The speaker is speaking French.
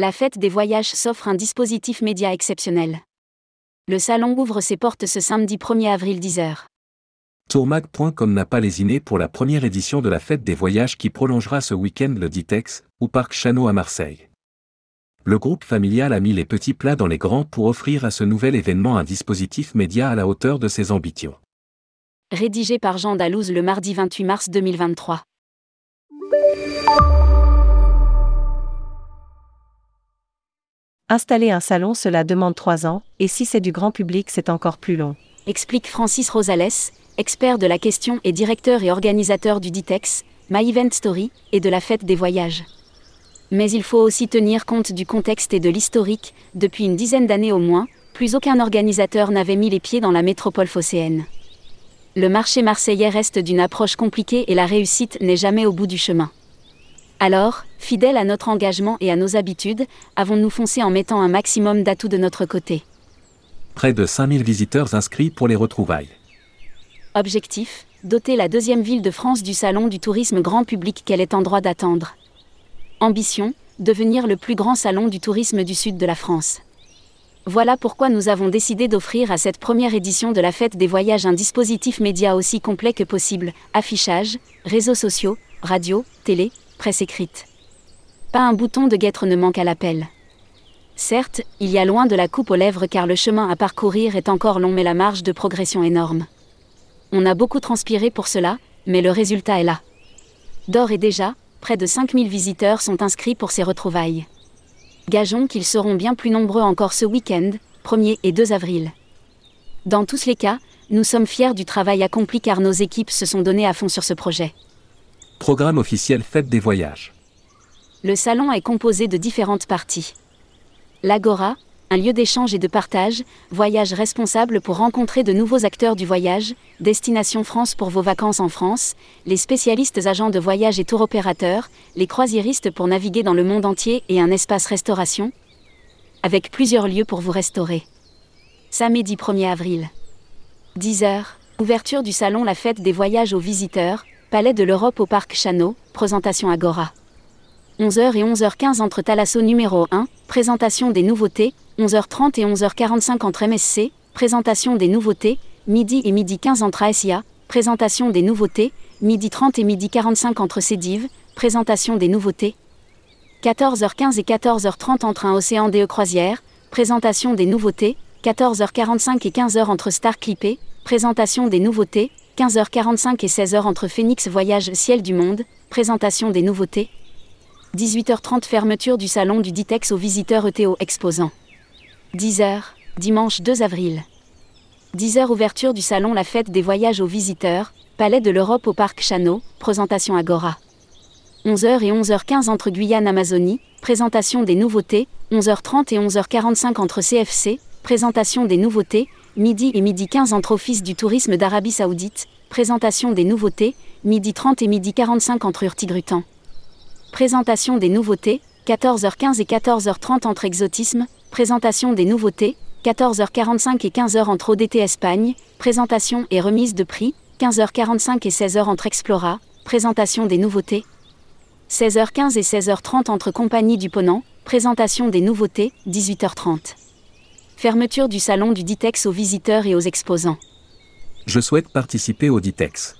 La fête des voyages s'offre un dispositif média exceptionnel. Le salon ouvre ses portes ce samedi 1er avril 10h. Tourmag.com n'a pas lésiné pour la première édition de la fête des voyages qui prolongera ce week-end le Ditex, au Parc Chano à Marseille. Le groupe familial a mis les petits plats dans les grands pour offrir à ce nouvel événement un dispositif média à la hauteur de ses ambitions. Rédigé par Jean Dalouse le mardi 28 mars 2023. Installer un salon, cela demande trois ans, et si c'est du grand public, c'est encore plus long. Explique Francis Rosales, expert de la question et directeur et organisateur du Ditex, My Event Story, et de la fête des voyages. Mais il faut aussi tenir compte du contexte et de l'historique, depuis une dizaine d'années au moins, plus aucun organisateur n'avait mis les pieds dans la métropole phocéenne. Le marché marseillais reste d'une approche compliquée et la réussite n'est jamais au bout du chemin. Alors, fidèles à notre engagement et à nos habitudes, avons-nous foncé en mettant un maximum d'atouts de notre côté. Près de 5000 visiteurs inscrits pour les retrouvailles. Objectif doter la deuxième ville de France du salon du tourisme grand public qu'elle est en droit d'attendre. Ambition devenir le plus grand salon du tourisme du sud de la France. Voilà pourquoi nous avons décidé d'offrir à cette première édition de la fête des voyages un dispositif média aussi complet que possible affichage, réseaux sociaux, radio, télé, presse écrite. Pas un bouton de guêtre ne manque à l'appel. Certes, il y a loin de la coupe aux lèvres car le chemin à parcourir est encore long mais la marge de progression énorme. On a beaucoup transpiré pour cela, mais le résultat est là. D'or et déjà, près de 5000 visiteurs sont inscrits pour ces retrouvailles. Gageons qu'ils seront bien plus nombreux encore ce week-end, 1er et 2 avril. Dans tous les cas, nous sommes fiers du travail accompli car nos équipes se sont données à fond sur ce projet. Programme officiel Fête des voyages. Le salon est composé de différentes parties. L'Agora, un lieu d'échange et de partage, voyage responsable pour rencontrer de nouveaux acteurs du voyage, Destination France pour vos vacances en France, les spécialistes agents de voyage et tour opérateurs, les croisiéristes pour naviguer dans le monde entier et un espace restauration, avec plusieurs lieux pour vous restaurer. Samedi 1er avril. 10h, ouverture du salon La fête des voyages aux visiteurs, Palais de l'Europe au Parc Chano, présentation Agora. 11h et 11h15 entre Thalasso numéro 1, présentation des nouveautés, 11h30 et 11h45 entre MSC, présentation des nouveautés, midi et midi 15 entre ASIA, présentation des nouveautés, midi 30 et midi 45 entre Cédive, présentation des nouveautés. 14h15 et 14h30 entre un Océan DE Croisière, présentation des nouveautés, 14h45 et 15h entre Star Clippé, présentation des nouveautés, 15h45 et 16h entre Phoenix Voyage Ciel du Monde, présentation des nouveautés. 18h30 fermeture du salon du Ditex aux visiteurs ETO exposants. 10h, dimanche 2 avril. 10h ouverture du salon La fête des voyages aux visiteurs, Palais de l'Europe au Parc Chano, présentation Agora. 11h et 11h15 entre Guyane Amazonie, présentation des nouveautés, 11h30 et 11h45 entre CFC, présentation des nouveautés, midi et midi 15 entre Office du tourisme d'Arabie Saoudite, présentation des nouveautés, midi 30 et midi 45 entre Urtigrutan. Présentation des nouveautés, 14h15 et 14h30 entre Exotisme, présentation des nouveautés, 14h45 et 15h entre ODT Espagne, présentation et remise de prix, 15h45 et 16h entre Explora, présentation des nouveautés. 16h15 et 16h30 entre Compagnie du Ponant, présentation des nouveautés, 18h30. Fermeture du salon du Ditex aux visiteurs et aux exposants. Je souhaite participer au Ditex.